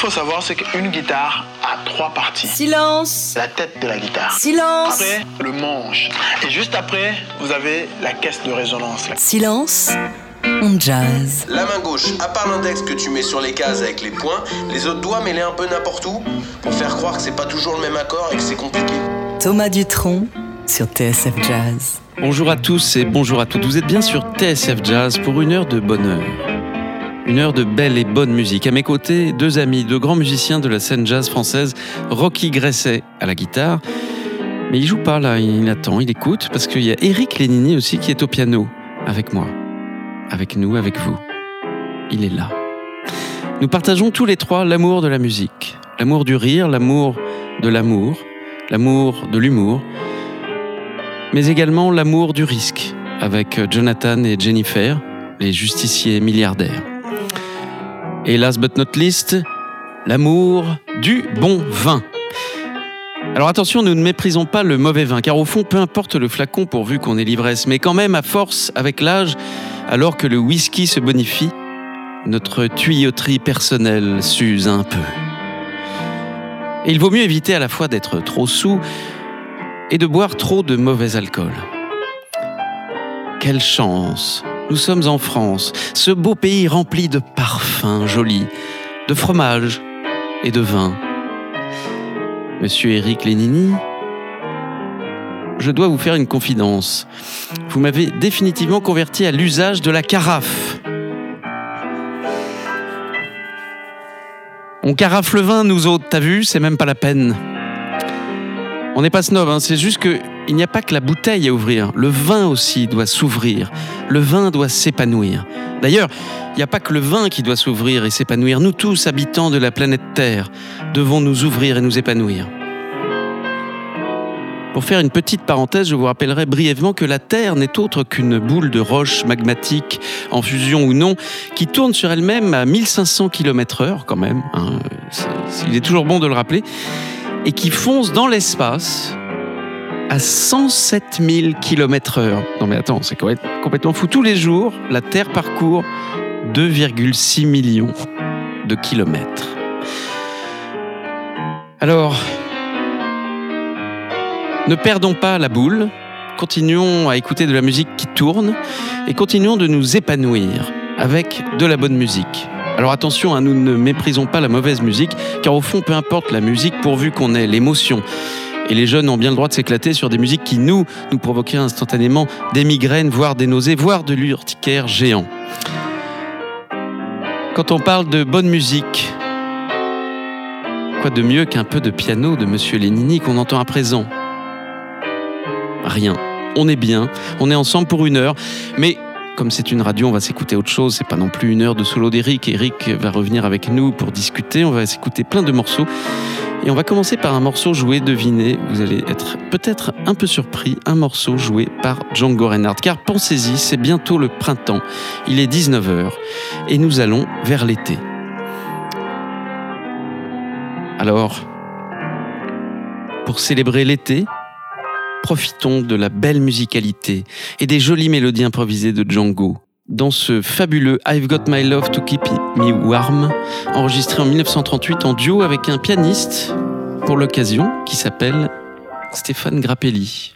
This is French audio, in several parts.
faut savoir, c'est qu'une guitare a trois parties. Silence La tête de la guitare. Silence Après, le manche. Et juste après, vous avez la caisse de résonance. Silence on jazz. La main gauche, à part l'index que tu mets sur les cases avec les points, les autres doigts mêlés un peu n'importe où pour faire croire que c'est pas toujours le même accord et que c'est compliqué. Thomas Dutronc sur TSF Jazz. Bonjour à tous et bonjour à toutes. Vous êtes bien sur TSF Jazz pour une heure de bonheur. Une heure de belle et bonne musique. À mes côtés, deux amis, deux grands musiciens de la scène jazz française, Rocky Gresset à la guitare. Mais il joue pas là, il attend, il écoute, parce qu'il y a Eric Lénini aussi qui est au piano avec moi avec nous, avec vous. Il est là. Nous partageons tous les trois l'amour de la musique, l'amour du rire, l'amour de l'amour, l'amour de l'humour, mais également l'amour du risque, avec Jonathan et Jennifer, les justiciers milliardaires. Et last but not least, l'amour du bon vin. Alors attention, nous ne méprisons pas le mauvais vin, car au fond, peu importe le flacon pourvu qu'on ait l'ivresse, mais quand même, à force, avec l'âge, alors que le whisky se bonifie, notre tuyauterie personnelle s'use un peu. Et il vaut mieux éviter à la fois d'être trop sous et de boire trop de mauvais alcool. Quelle chance Nous sommes en France, ce beau pays rempli de parfums jolis, de fromage et de vin. Monsieur Éric Lénini, je dois vous faire une confidence. Vous m'avez définitivement converti à l'usage de la carafe. On carafe le vin, nous autres, t'as vu C'est même pas la peine. On n'est pas snob, hein, c'est juste qu'il n'y a pas que la bouteille à ouvrir. Le vin aussi doit s'ouvrir. Le vin doit s'épanouir. D'ailleurs, il n'y a pas que le vin qui doit s'ouvrir et s'épanouir. Nous tous, habitants de la planète Terre, devons nous ouvrir et nous épanouir. Pour faire une petite parenthèse, je vous rappellerai brièvement que la Terre n'est autre qu'une boule de roche magmatique, en fusion ou non, qui tourne sur elle-même à 1500 km/h quand même, hein, il est toujours bon de le rappeler, et qui fonce dans l'espace à 107 000 km/h. Non mais attends, c'est complètement fou. Tous les jours, la Terre parcourt 2,6 millions de kilomètres. Alors, ne perdons pas la boule, continuons à écouter de la musique qui tourne et continuons de nous épanouir avec de la bonne musique. Alors attention, hein, nous ne méprisons pas la mauvaise musique, car au fond, peu importe la musique pourvu qu'on ait l'émotion. Et les jeunes ont bien le droit de s'éclater sur des musiques qui, nous, nous provoquaient instantanément des migraines, voire des nausées, voire de l'urticaire géant. Quand on parle de bonne musique, quoi de mieux qu'un peu de piano de Monsieur Lénini qu'on entend à présent? Rien. On est bien, on est ensemble pour une heure, mais comme c'est une radio, on va s'écouter autre chose. C'est pas non plus une heure de solo d'Eric. Eric va revenir avec nous pour discuter. On va s'écouter plein de morceaux. Et on va commencer par un morceau joué, devinez, vous allez être peut-être un peu surpris, un morceau joué par Django Reinhardt. Car pensez-y, c'est bientôt le printemps. Il est 19h et nous allons vers l'été. Alors, pour célébrer l'été, Profitons de la belle musicalité et des jolies mélodies improvisées de Django dans ce fabuleux I've Got My Love to Keep Me Warm, enregistré en 1938 en duo avec un pianiste pour l'occasion qui s'appelle Stéphane Grappelli.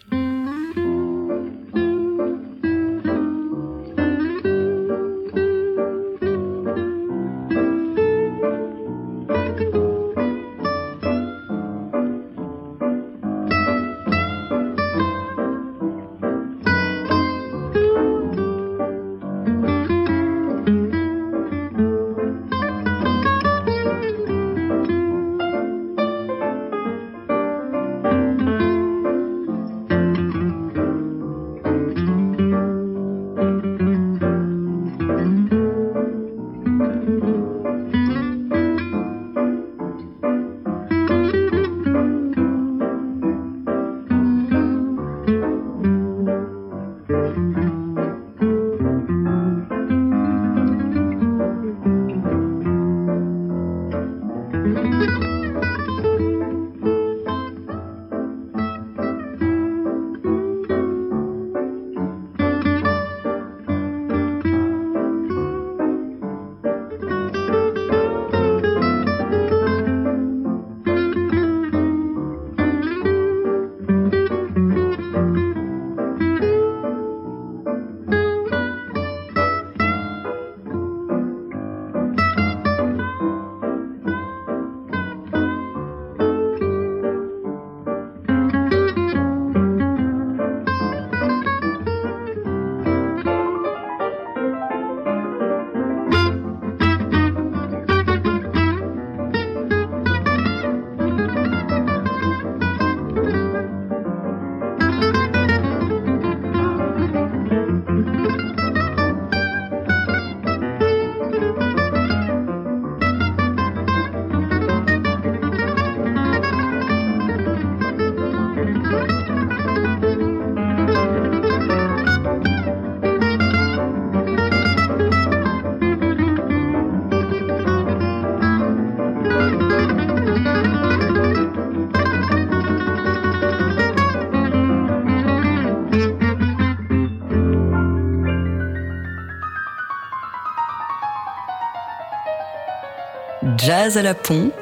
Jazz à la pompe,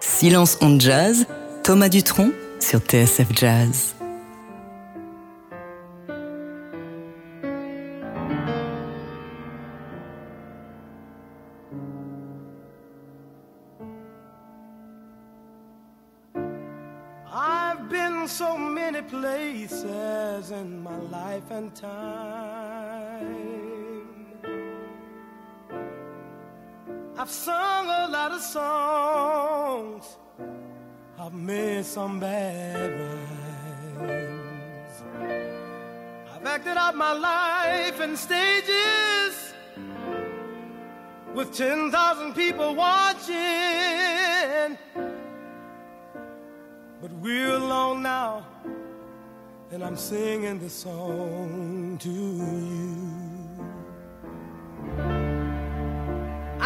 silence on jazz, Thomas Dutronc sur TSF Jazz. I've been so many places in my life and time. I've sung a lot of songs. I've made some bad rhymes. I've acted out my life in stages with 10,000 people watching. But we're alone now, and I'm singing this song to you.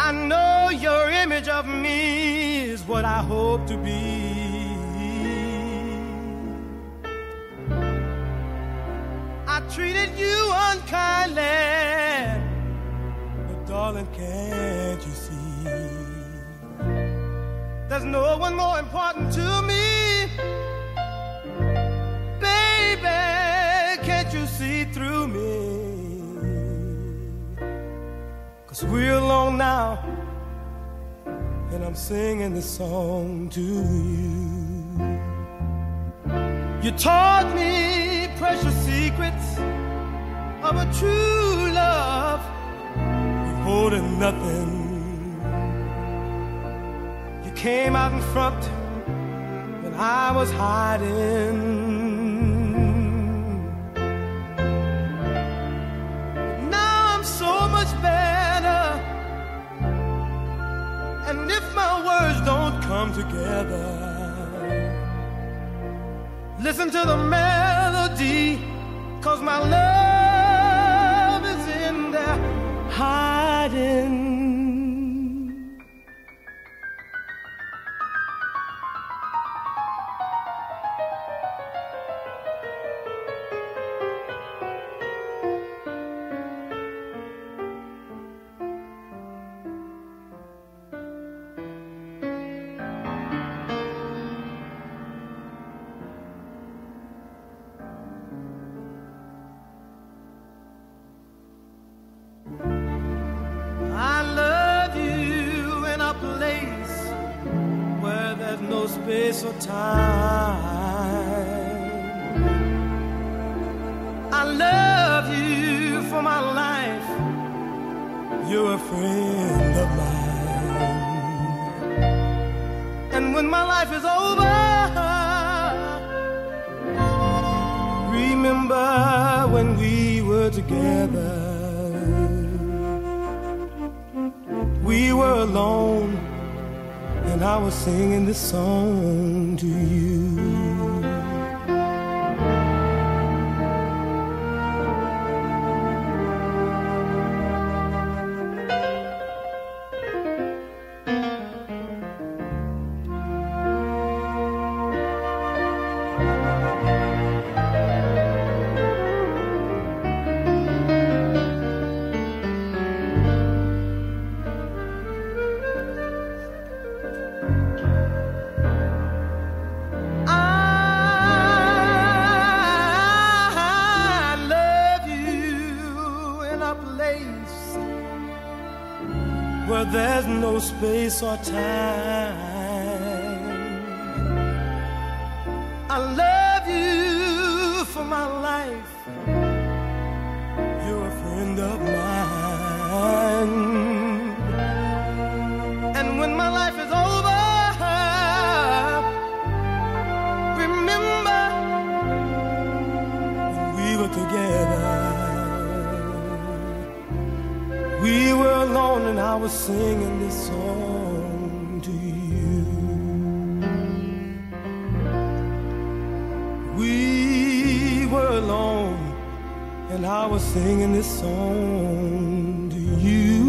I know your image of me is what I hope to be. I treated you unkindly, but darling, can't you see? There's no one more important to me. We're alone now, and I'm singing this song to you. You taught me precious secrets of a true love, you holding nothing. You came out in front when I was hiding. Come together, listen to the melody, cause my love is in there hiding. Space or time. Was singing this song to you. We were alone and I was singing this song to you.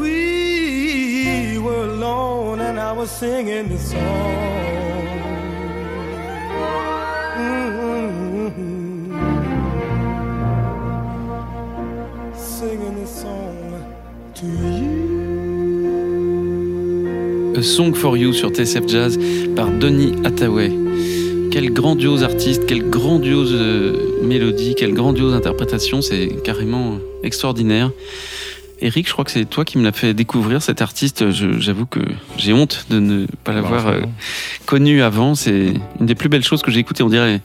We were alone and I was singing this song. Song for You sur TSF Jazz par Donny Hathaway. Quel grandiose artiste, quelle grandiose euh, mélodie, quelle grandiose interprétation, c'est carrément extraordinaire. Eric, je crois que c'est toi qui me l'as fait découvrir cet artiste. J'avoue que j'ai honte de ne pas l'avoir Bah, euh, connu avant. C'est une des plus belles choses que j'ai écoutées. On dirait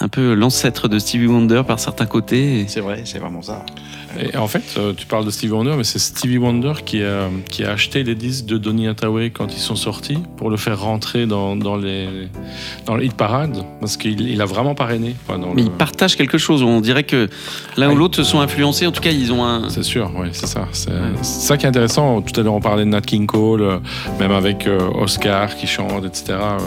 un peu l'ancêtre de Stevie Wonder par certains côtés. Et- C'est vrai, c'est vraiment ça. Et en fait, euh, tu parles de Stevie Wonder, mais c'est Stevie Wonder qui a, qui a acheté les disques de Donny Hathaway quand ils sont sortis pour le faire rentrer dans, dans les dans le hit parade parce qu'il il a vraiment parrainé. dans Mais le- ils partagent quelque chose. On dirait que l'un ou l'autre se sont influencés. En tout cas, ils ont un. C'est sûr, oui, c'est ça. C'est ça qui est intéressant. Tout à l'heure, on parlait de Nat King Cole, euh, même avec euh, Oscar qui chante, etc. euh,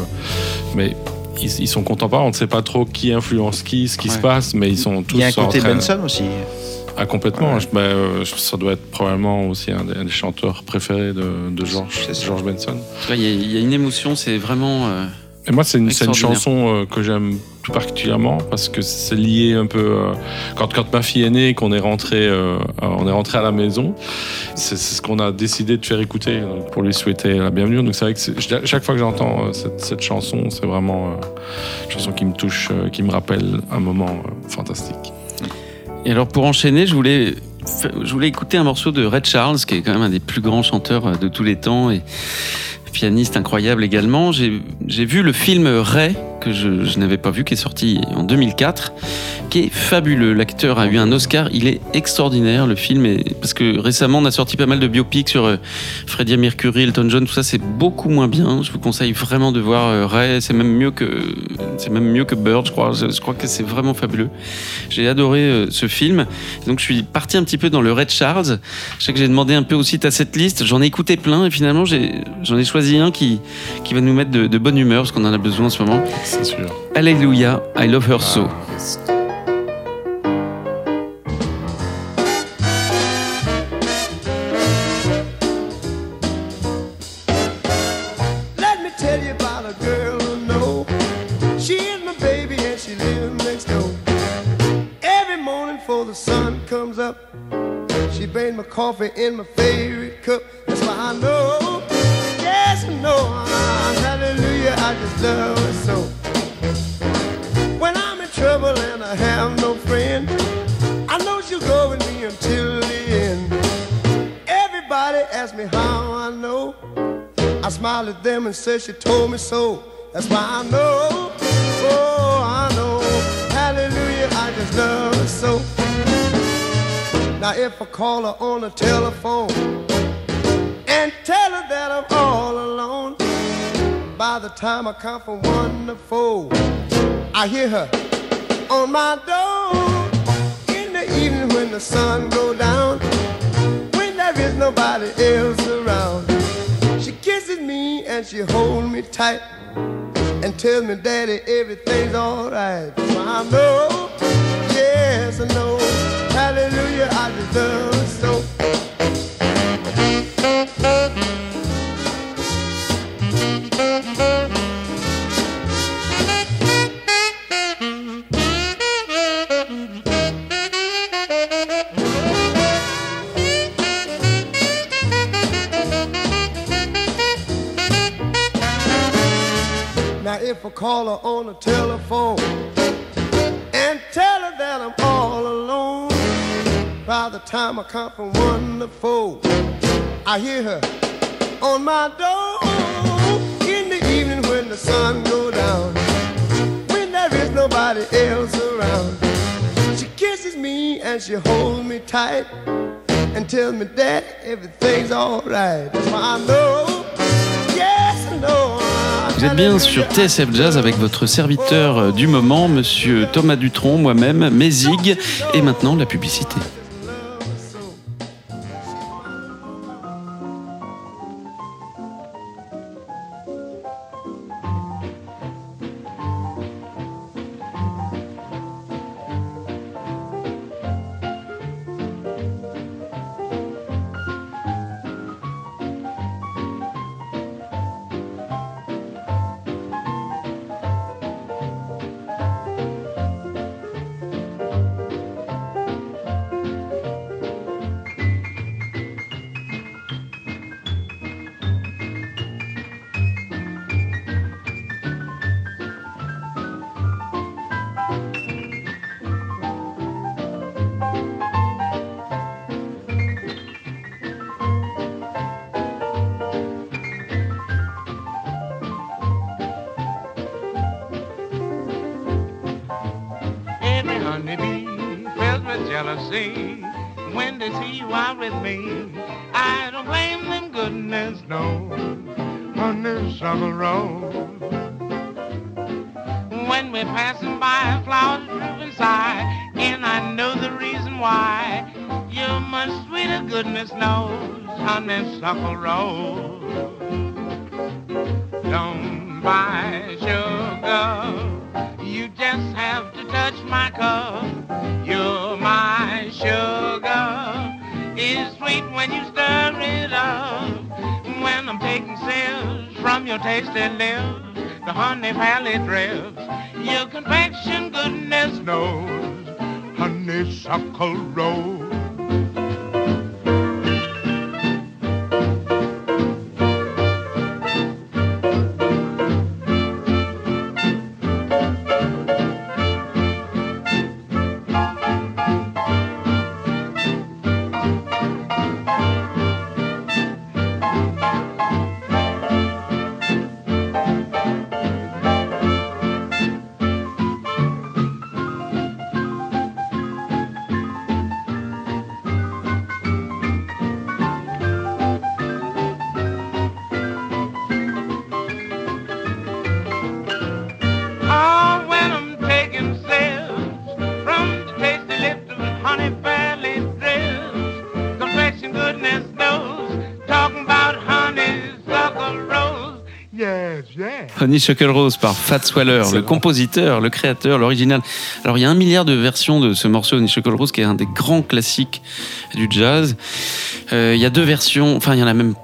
mais ils, ils sont contemporains. On ne sait pas trop qui influence qui, ce qui se passe, mais ils sont tous Il y a un côté train- Benson aussi. Ah, complètement. Ouais. Je- ben, euh, ça doit être probablement aussi un des, un des chanteurs préférés de, de George. George Benson. Il y, a- il y a une émotion. C'est vraiment. euh, Et moi, c'est une, chanson euh, que j'aime tout particulièrement parce que c'est lié un peu. euh, quand, quand ma fille est née, et qu'on est rentré, euh, on est rentré à la maison, c'est ce qu'on a décidé de faire écouter donc, pour lui souhaiter la bienvenue. Donc c'est vrai que chaque fois que j'entends euh, cette, cette chanson, c'est vraiment euh, une chanson qui me touche, euh, qui me rappelle un moment euh, fantastique. Et alors pour enchaîner, je voulais, je voulais écouter un morceau de Red Charles, qui est quand même un des plus grands chanteurs de tous les temps et pianiste incroyable également. J'ai vu le film Ray, que je, n'avais pas vu, qui est sorti en 2004, qui est fabuleux. L'acteur a eu un Oscar, il est extraordinaire le film, est, parce que récemment on a sorti pas mal de biopics sur euh, Freddie Mercury, Elton John, tout ça, c'est beaucoup moins bien. Je vous conseille vraiment de voir euh, Ray, c'est même mieux que c'est même mieux que Bird, je crois. Je, crois que c'est vraiment fabuleux. J'ai adoré euh, ce film. Donc je suis parti un petit peu dans le Red Charles. Je sais que j'ai demandé un peu aussi ta cette liste. J'en ai écouté plein et finalement j'en ai choisi un qui, qui va nous mettre de bonne humeur parce qu'on en a besoin en ce moment. C'est sûr. Alléluia, I love her so. Let me tell say she told me so. That's why I know, oh, I know, hallelujah, I just love her so. Now if I call her on the telephone and tell her that I'm all alone, by the time I count from one to four, I hear her on my door in the evening when the sun go down, when there is nobody else around. And she holds me tight and tells me, Daddy, everything's alright. So I know, yes, I know, hallelujah, I just if I call her on the telephone and tell her that I'm all alone, by the time I count from one to four, I hear her on my door in the evening when the sun goes down, when there is nobody else around. She kisses me and she holds me tight and tells me that everything's alright. That's why I know, yes I know. Vous êtes bien sur TSF Jazz avec votre serviteur du moment, monsieur Thomas Dutronc, moi-même, Mézig, et maintenant la publicité. Honeybee filled with jealousy when they see you out with me. I don't blame them, goodness knows, honeysuckle rose. When we're passing by, a flowers droop inside, and I know the reason why. You're much sweeter, goodness knows, honeysuckle rose. Don't buy sugar, my cup. You're my sugar, it's sweet when you stir it up. When I'm taking sips from your tasty lips, the honey valley drips. Your confection, goodness knows, honeysuckle rose. Honeysuckle Rose par Fats Waller, le compositeur, le créateur, l'original. Alors il y a un milliard de versions de ce morceau Honeysuckle Rose qui est un des grands classiques du jazz. Euh, il y a deux versions, enfin il y en a même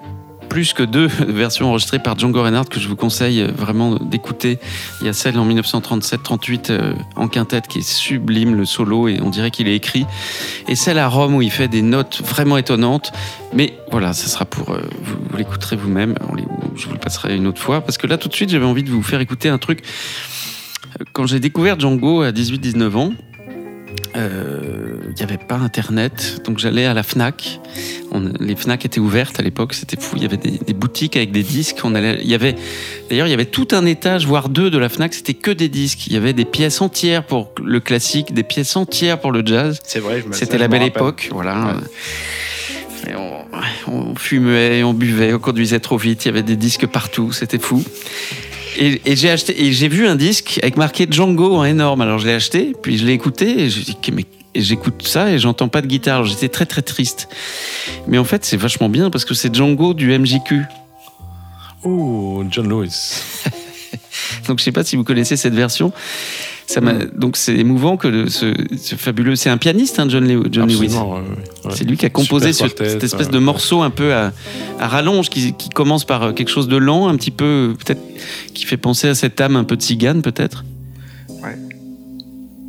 plus que deux versions enregistrées par Django Reinhardt que je vous conseille vraiment d'écouter. Il y a celle en 1937-38 euh, en quintette qui est sublime, le solo, et on dirait qu'il est écrit. Et celle à Rome où il fait des notes vraiment étonnantes. Mais voilà, ça sera pour... euh, vous vous l'écouterez vous-même, je vous le passerai une autre fois. Parce que là, tout de suite, j'avais envie de vous faire écouter un truc. Quand j'ai découvert Django à 18-19 ans, euh, il n'y avait pas Internet, donc j'allais à la Fnac. On- les Fnac étaient ouvertes à l'époque, c'était fou. Il y avait des, des boutiques avec des disques. On allait, il y avait, d'ailleurs, il y avait tout un étage, voire deux, de la Fnac. C'était que des disques. Il y avait des pièces entières pour le classique, des pièces entières pour le jazz. C'est vrai, C'était la belle époque, voilà. Et on, on fumait, on buvait, on conduisait trop vite. Il y avait des disques partout, c'était fou. Et, et j'ai acheté, et j'ai vu un disque avec marqué Django en énorme. Alors je l'ai acheté, puis je l'ai écouté, et je dis mais et j'écoute ça et j'entends pas de guitare. Alors, J'étais très très triste. Mais en fait, c'est vachement bien parce que c'est Django du MJQ. Oh, John Lewis. Donc je sais pas si vous connaissez cette version. Ça m'a- Donc c'est émouvant que le- ce, ce fabuleux. C'est un pianiste, hein, John, Lew- John Lewis. Ouais, ouais. C'est lui qui a composé Super ce- quartet, cette espèce euh, de morceau un peu à, à rallonge qui, qui commence par euh, quelque chose de lent, un petit peu peut-être qui fait penser à cette âme un peu tzigane peut-être. Ouais.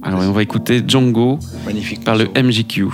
Alors on va écouter Django Magnifique. par le. MJQ.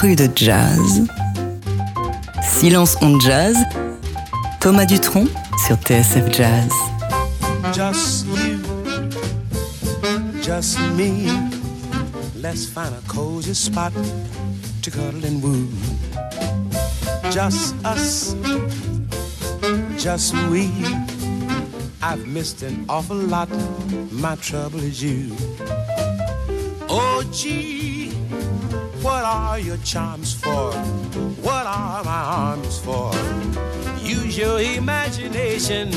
Grand cru de jazz. Silence on jazz. Thomas Dutronc sur TSF Jazz. Just you, just me. Let's find a cozy spot to cuddle and woo. Just us, just we. I've missed an awful lot. My trouble is you. Oh, gee, are your charms for? What are my arms for? Use your imagination,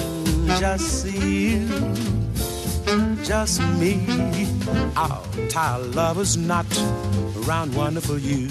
just see just me. I'll tie a lover's knot around wonderful you.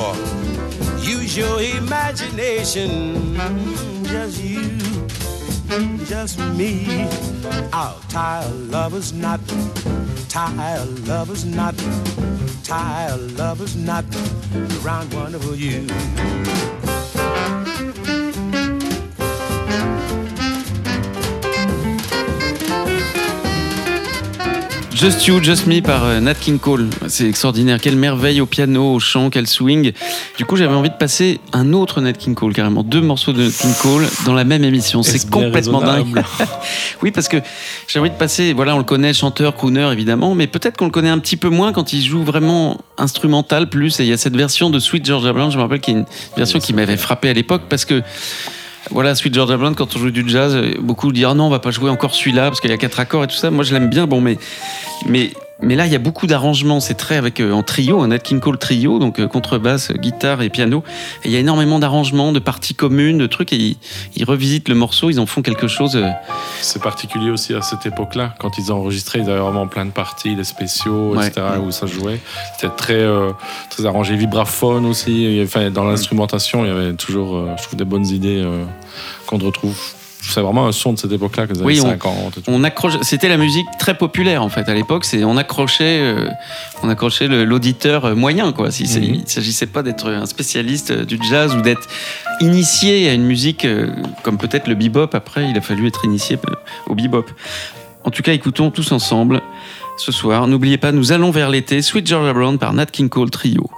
For? Use your imagination, just you, just me. I'll tie a lover's knot, tie a lover's knot, tie a lover's knot around wonderful you. Just You, Just Me par euh, Nat King Cole. C'est extraordinaire. Quelle merveille au piano, au chant, quel swing. Du coup, j'avais envie de passer un autre Nat King Cole, carrément deux morceaux de Nat King Cole dans la même émission. C'est complètement dingue. oui, parce que j'ai envie de passer. Voilà, on le connaît, chanteur, crooner, évidemment, mais peut-être qu'on le connaît un petit peu moins quand il joue vraiment instrumental plus. Et il y a cette version de Sweet Georgia Brown, je me rappelle qu'il y a une version qui m'avait frappé à l'époque parce que. Voilà, Sweet Georgia Brown, quand on joue du jazz, beaucoup disent Ah non, on va pas jouer encore celui-là parce qu'il y a quatre accords et tout ça. Moi, je l'aime bien, bon, mais, mais, mais là, il y a beaucoup d'arrangements. C'est très avec euh, en trio, un Nat King Cole trio, donc euh, contrebasse, guitare et piano. Et il y a énormément d'arrangements, de parties communes, de trucs. Et ils, ils revisitent le morceau, ils en font quelque chose. euh, C'est particulier aussi à cette époque-là, quand ils ont enregistré, ils avaient vraiment plein de parties, les spéciaux, Ouais. etc., où ça jouait. C'était très, euh, très arrangé, vibraphone aussi. Enfin, dans l'instrumentation, il y avait toujours, euh, je trouve, des bonnes idées euh, qu'on retrouve. C'est vraiment un son de cette époque-là, que les années Oui, on- 50. et tout. on accroche. C'était la musique très populaire en fait à l'époque. C'est on accrochait, euh, on accrochait l'auditeur moyen quoi. Si Mhm. il s'agissait pas d'être un spécialiste euh, du jazz ou d'être initié à une musique euh, comme peut-être le bebop. Après, il a fallu être initié au bebop. En tout cas, écoutons tous ensemble ce soir. N'oubliez pas, nous allons vers l'été. Sweet Georgia Brown par Nat King Cole Trio.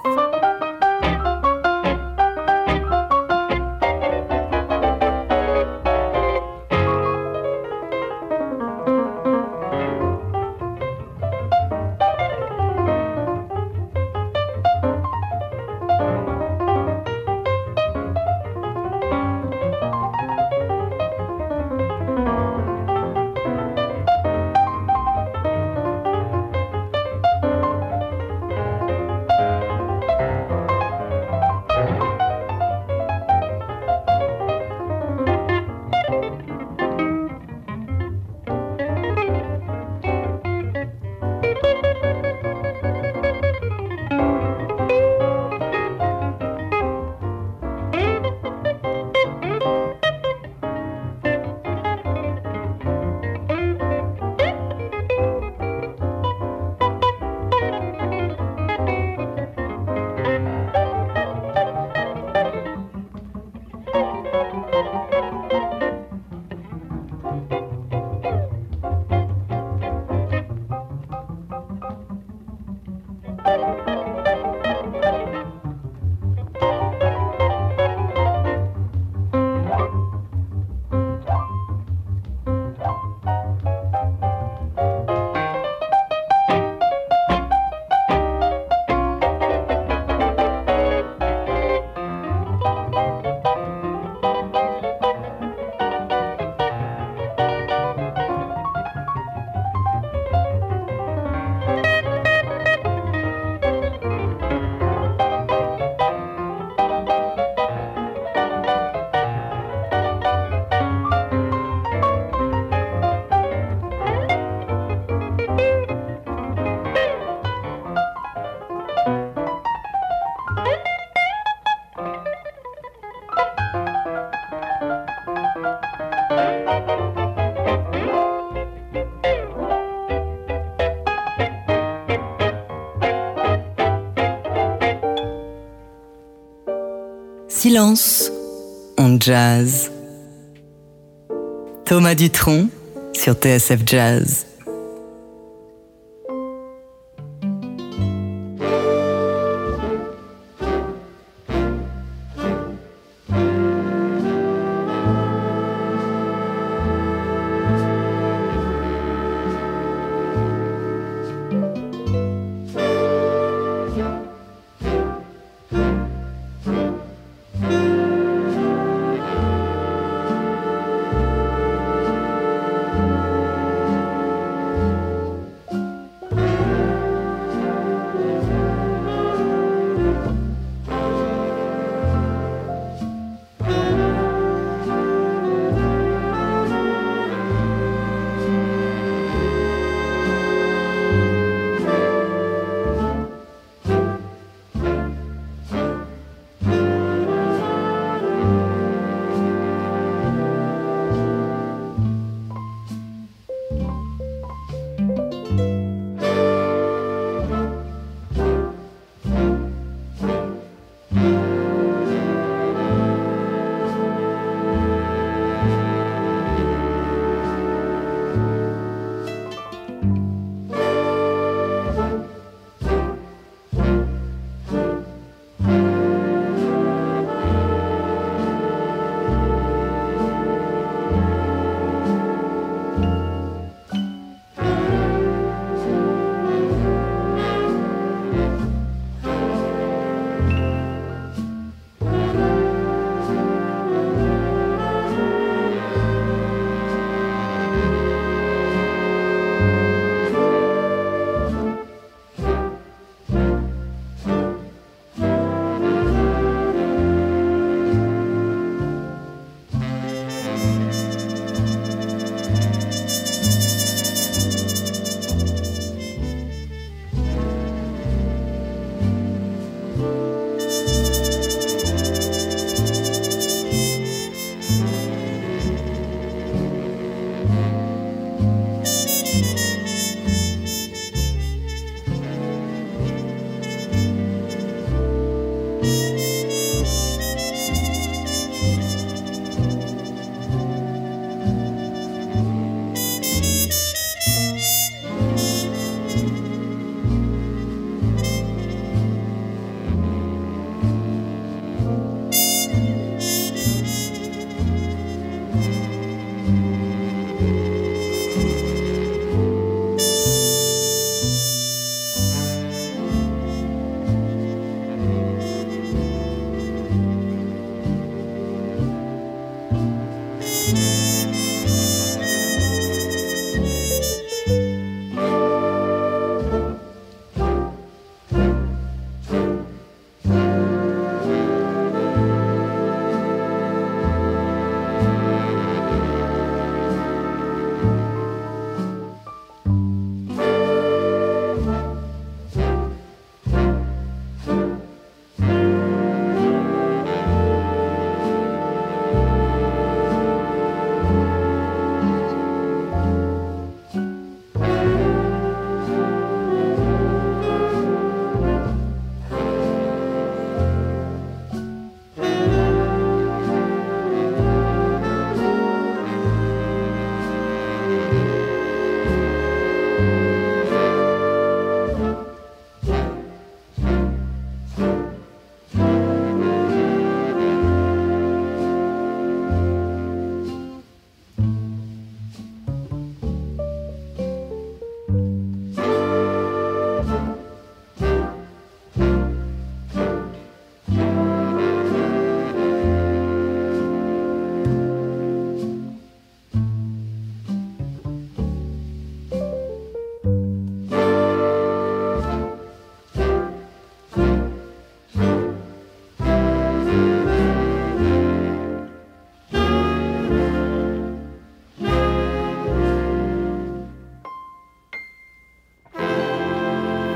Silence, on jazz. Thomas Dutronc sur TSF Jazz.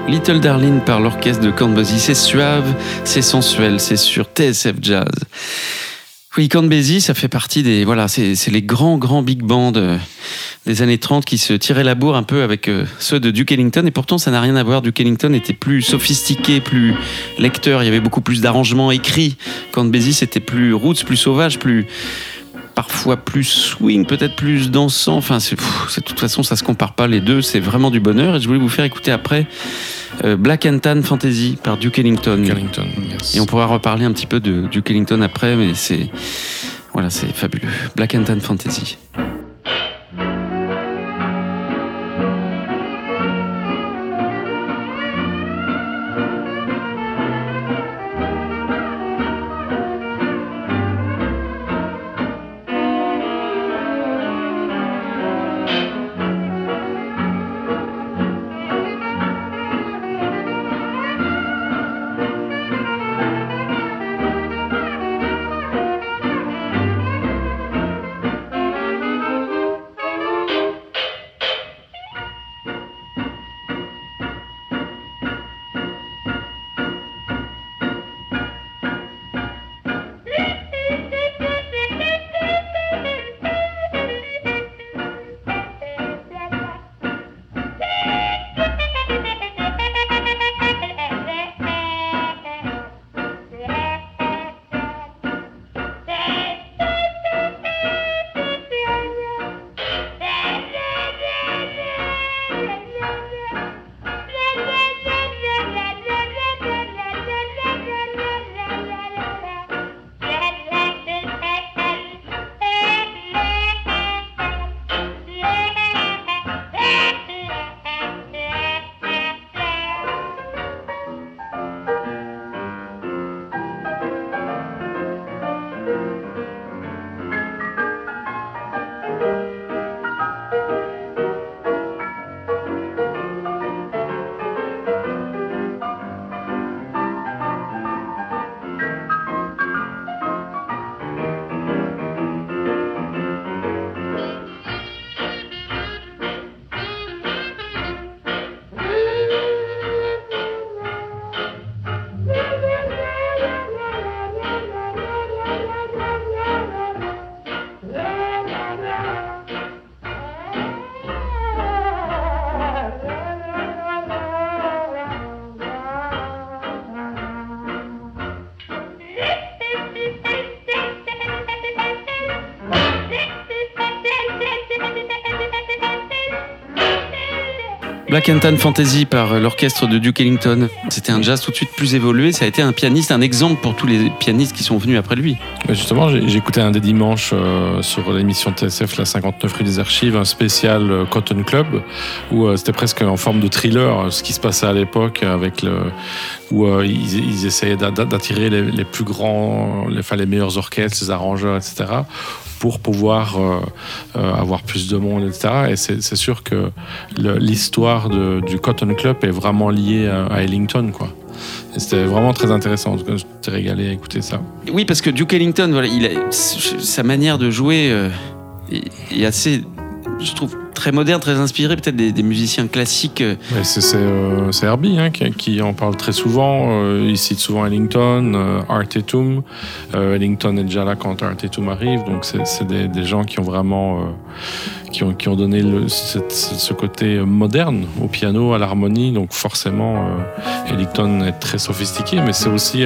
Little Darling par l'orchestre de Basie. C'est suave, c'est sensuel, c'est sur TSF Jazz. Oui, Basie, ça fait partie des. Voilà, c'est les grands, grands big bands euh, des années 30 qui se tiraient la bourre un peu avec euh, ceux de Duke Ellington. Et pourtant, ça n'a rien à voir. Duke Ellington était plus sophistiqué, plus lecteur. Il y avait beaucoup plus d'arrangements écrits Basie, c'était plus roots, plus sauvage, plus parfois plus swing, peut-être plus dansant. Enfin, c'est, de toute façon, ça se compare pas les deux. C'est vraiment du bonheur. Et je voulais vous faire écouter après euh, Black and Tan Fantasy par Duke Ellington. Yes. Et on pourra reparler un petit peu de Duke Ellington après, mais c'est voilà, c'est fabuleux. Black and Tan Fantasy. Black and Tan Fantasy par euh, l'orchestre de Duke Ellington. C'était un jazz tout de suite plus évolué. Ça a été un pianiste, un exemple pour tous les pianistes qui sont venus après lui. Justement, j'ai écouté un des dimanches euh, sur l'émission TSF, la 59 rue des Archives, un spécial euh, Cotton Club, où c'était presque en forme de thriller, ce qui se passait à l'époque, avec le, où euh, ils, essayaient d'a- d'a- d'attirer les, plus grands, les, enfin, meilleurs orchestres, les arrangeurs, etc., pour pouvoir euh, euh, avoir plus de monde, etc. Et c'est sûr que l'histoire du Cotton Club est vraiment liée à, Ellington, quoi. C'était vraiment très intéressant. En tout cas, je t'ai régalé à écouter ça. Oui, parce que Duke Ellington, voilà, sa manière de jouer est assez, je trouve, très moderne, très inspirée peut-être des, musiciens classiques. euh, euh, c'est Herbie hein, qui, qui en parle très souvent. Euh, il cite souvent Ellington, Art Tatum. Euh, Ellington est déjà là quand Art Tatum arrive, donc c'est des, gens qui ont vraiment qui, ont, qui ont donné ce côté moderne au piano, à l'harmonie. Donc forcément, Ellington est très sophistiqué, mais c'est aussi,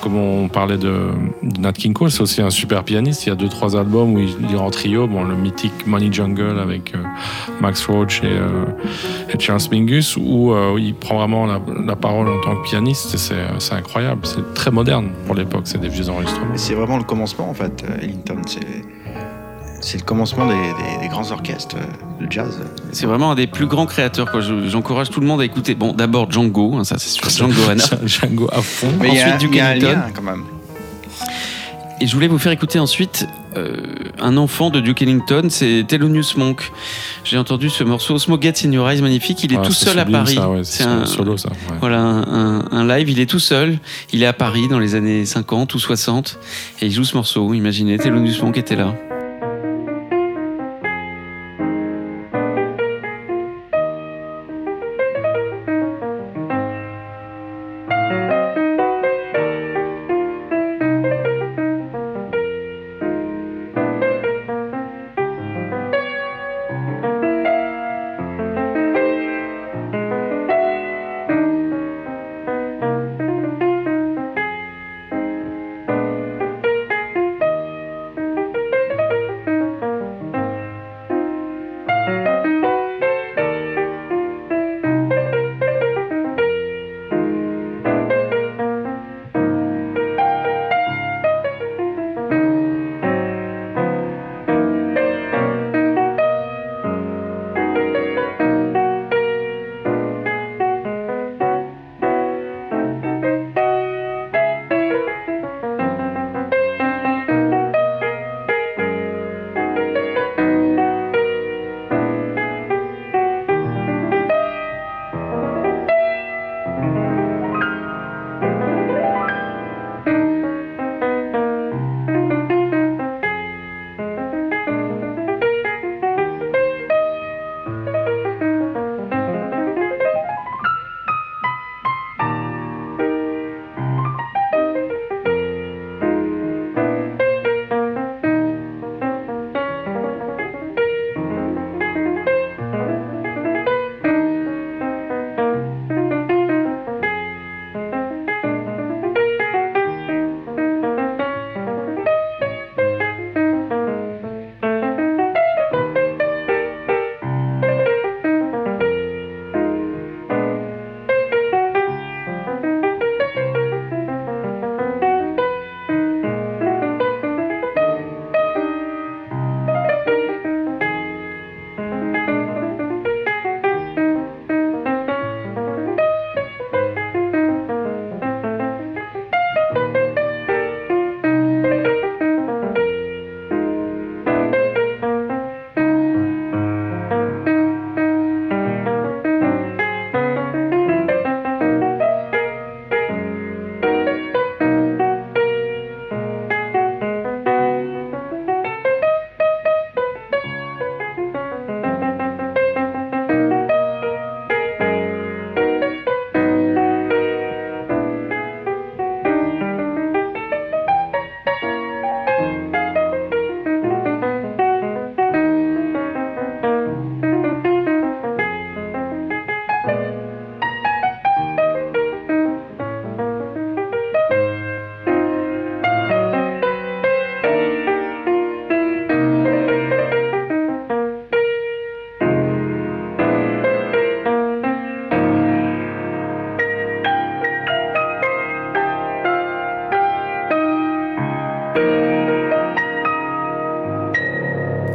comme on parlait de, Nat King Cole, c'est aussi un super pianiste. Il y a deux trois albums où il, il est en trio. Bon, le mythique Money Jungle avec Max Roach et, euh, et Charles Mingus, où euh, il prend vraiment la, la parole en tant que pianiste. C'est incroyable. C'est très moderne pour l'époque. C'est des vieux enregistrements. C'est vraiment le commencement en fait, Ellington. C'est, le commencement des, des- des grands orchestres de jazz. C'est vraiment un des plus grands créateurs. J'encourage tout le monde à écouter. Bon, d'abord Django, hein, ça c'est sûr, Django Reinhardt. Django à fond. Mais il y a, Ensuite, Duke il y a un Ellington. lien quand même. Et je voulais vous faire écouter ensuite euh, un enfant de Duke Ellington, c'est Thelonious Monk. J'ai entendu ce morceau, Smoke Gets in Your Eyes, magnifique. Il est Ah, tout seul à Paris. ouais, c'est un, solo, ça. ouais. voilà, un, un- un live, il est tout seul. Il est à Paris dans les années 50 ou 60 et il joue ce morceau. Imaginez, Thelonious Monk était là.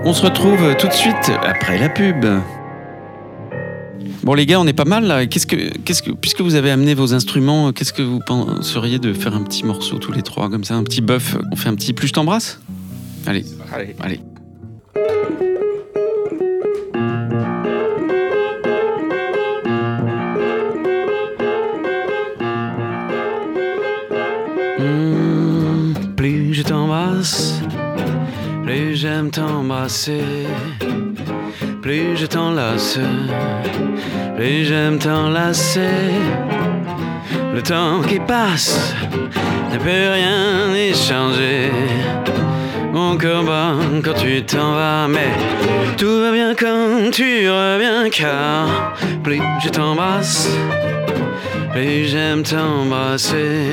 On se retrouve tout de suite après la pub. Bon les gars, on est pas mal là. Qu'est-ce que, qu'est-ce que, puisque vous avez amené vos instruments, qu'est-ce que vous penseriez de faire un petit morceau tous les trois comme ça, un petit bœuf On fait un petit plus je t'embrasse? Allez, Allez. allez. T'embrasser, plus je t'enlace, plus j'aime t'enlacer. Le temps qui passe ne peut rien échanger. Mon cœur bat quand tu t'en vas, mais tout va bien quand tu reviens, car plus je t'embrasse, plus j'aime t'embrasser.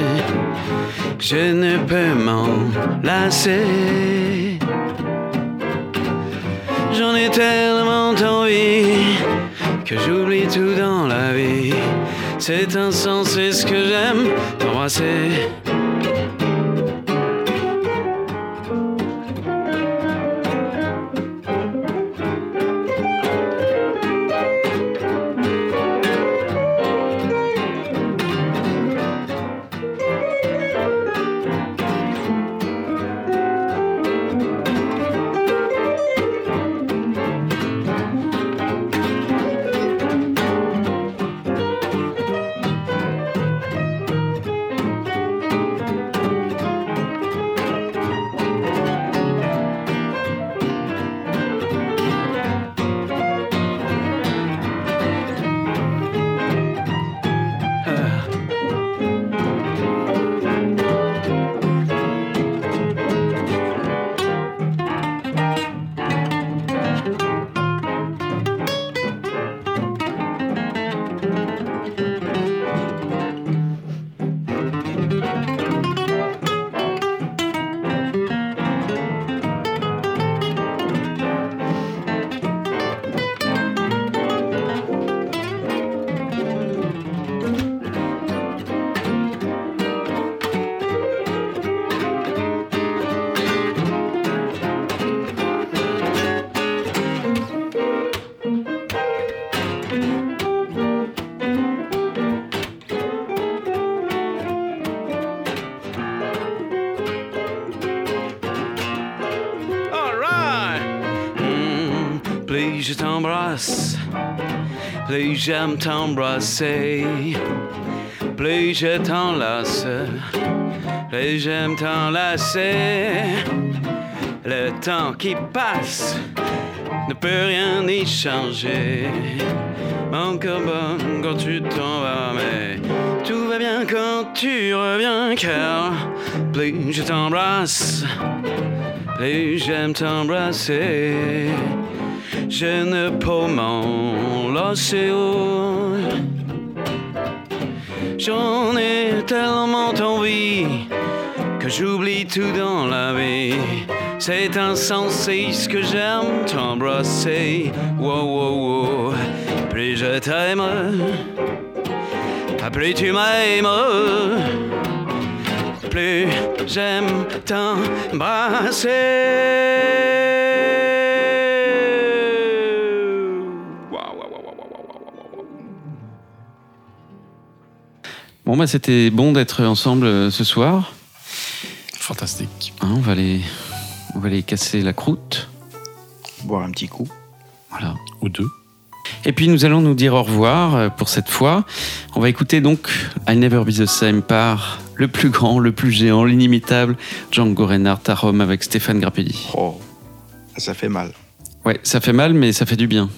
Je ne peux m'en lasser. J'en ai tellement envie que j'oublie tout dans la vie. C'est insensé ce que j'aime t'embrasser. Plus j'aime t'embrasser, plus je t'enlace, plus j'aime t'enlacer. Le temps qui passe ne peut rien y changer. Mon bat quand tu t'en vas, mais tout va bien quand tu reviens, car plus je t'embrasse. Plus j'aime t'embrasser, je ne lasser. oh. J'en ai tellement envie que j'oublie tout dans la vie. C'est insensé ce que j'aime t'embrasser. Wow, wow, wow. Plus je t'aime, plus tu m'aimes plus j'aime t'embrasser. Bon bah c'était bon d'être ensemble euh, ce soir. Fantastique. Hein, on va aller, on va aller casser la croûte. Boire un petit coup. Voilà. Ou deux. Et puis nous allons nous dire au revoir euh, pour cette fois. On va écouter donc I'll Never Be the Same par le plus grand, le plus géant, l'inimitable Django Reinhardt à Rome avec Stéphane Grappelli. Oh, ça fait mal. Ouais, ça fait mal, mais ça fait du bien.